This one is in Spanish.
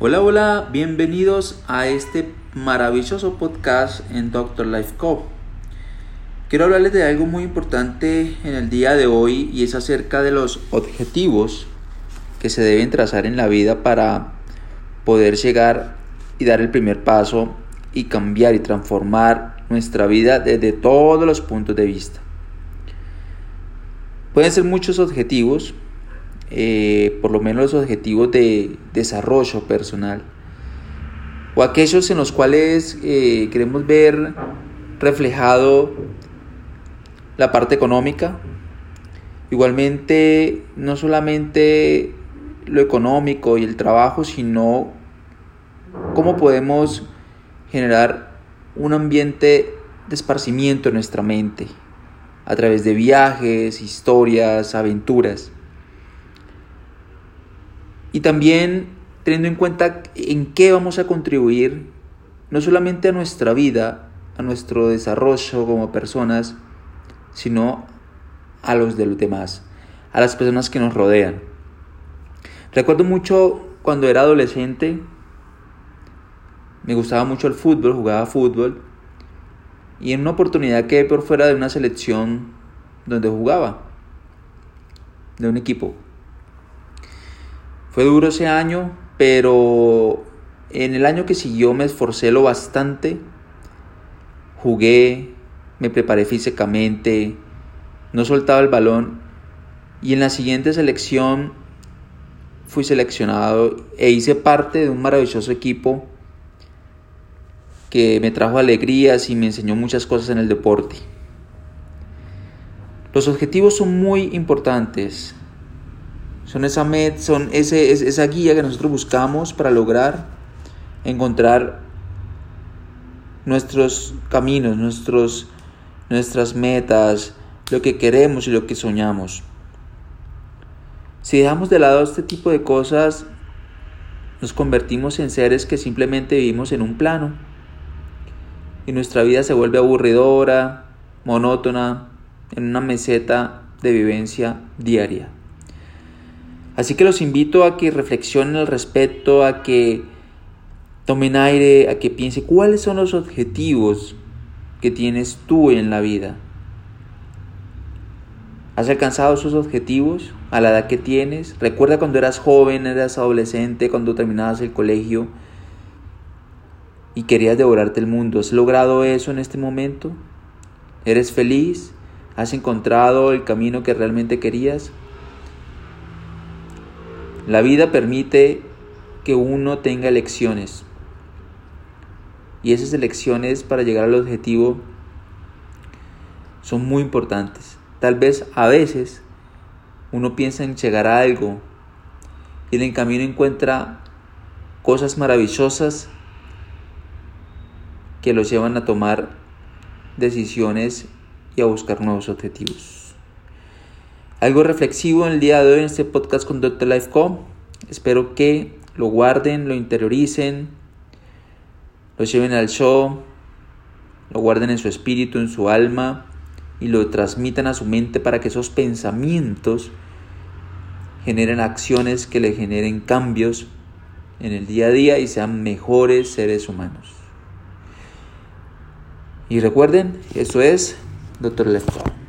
Hola, hola, bienvenidos a este maravilloso podcast en Doctor Life Co. Quiero hablarles de algo muy importante en el día de hoy y es acerca de los objetivos que se deben trazar en la vida para poder llegar y dar el primer paso y cambiar y transformar nuestra vida desde todos los puntos de vista. Pueden ser muchos objetivos, eh, por lo menos los objetivos de desarrollo personal, o aquellos en los cuales eh, queremos ver reflejado la parte económica, igualmente no solamente lo económico y el trabajo, sino cómo podemos generar un ambiente de esparcimiento en nuestra mente a través de viajes, historias, aventuras. Y también teniendo en cuenta en qué vamos a contribuir, no solamente a nuestra vida, a nuestro desarrollo como personas, sino a los de los demás, a las personas que nos rodean. Recuerdo mucho cuando era adolescente, me gustaba mucho el fútbol, jugaba fútbol, y en una oportunidad quedé por fuera de una selección donde jugaba, de un equipo. Fue duro ese año, pero en el año que siguió me esforcé lo bastante, jugué, me preparé físicamente, no soltaba el balón y en la siguiente selección fui seleccionado e hice parte de un maravilloso equipo que me trajo alegrías y me enseñó muchas cosas en el deporte. Los objetivos son muy importantes. Son esa, met, son ese, esa guía que nosotros buscamos para lograr encontrar nuestros caminos, nuestros, nuestras metas, lo que queremos y lo que soñamos. Si dejamos de lado este tipo de cosas, nos convertimos en seres que simplemente vivimos en un plano y nuestra vida se vuelve aburridora, monótona, en una meseta de vivencia diaria. Así que los invito a que reflexionen al respecto, a que tomen aire, a que piensen cuáles son los objetivos que tienes tú en la vida. ¿Has alcanzado esos objetivos a la edad que tienes? Recuerda cuando eras joven, eras adolescente, cuando terminabas el colegio y querías devorarte el mundo. ¿Has logrado eso en este momento? ¿Eres feliz? ¿Has encontrado el camino que realmente querías? La vida permite que uno tenga elecciones. Y esas elecciones para llegar al objetivo son muy importantes. Tal vez a veces uno piensa en llegar a algo y en el camino encuentra cosas maravillosas que los llevan a tomar decisiones y a buscar nuevos objetivos. Algo reflexivo en el día de hoy en este podcast con Dr. Life.com. Espero que lo guarden, lo interioricen, lo lleven al show, lo guarden en su espíritu, en su alma y lo transmitan a su mente para que esos pensamientos generen acciones que le generen cambios en el día a día y sean mejores seres humanos. Y recuerden, eso es Doctor Lefkow.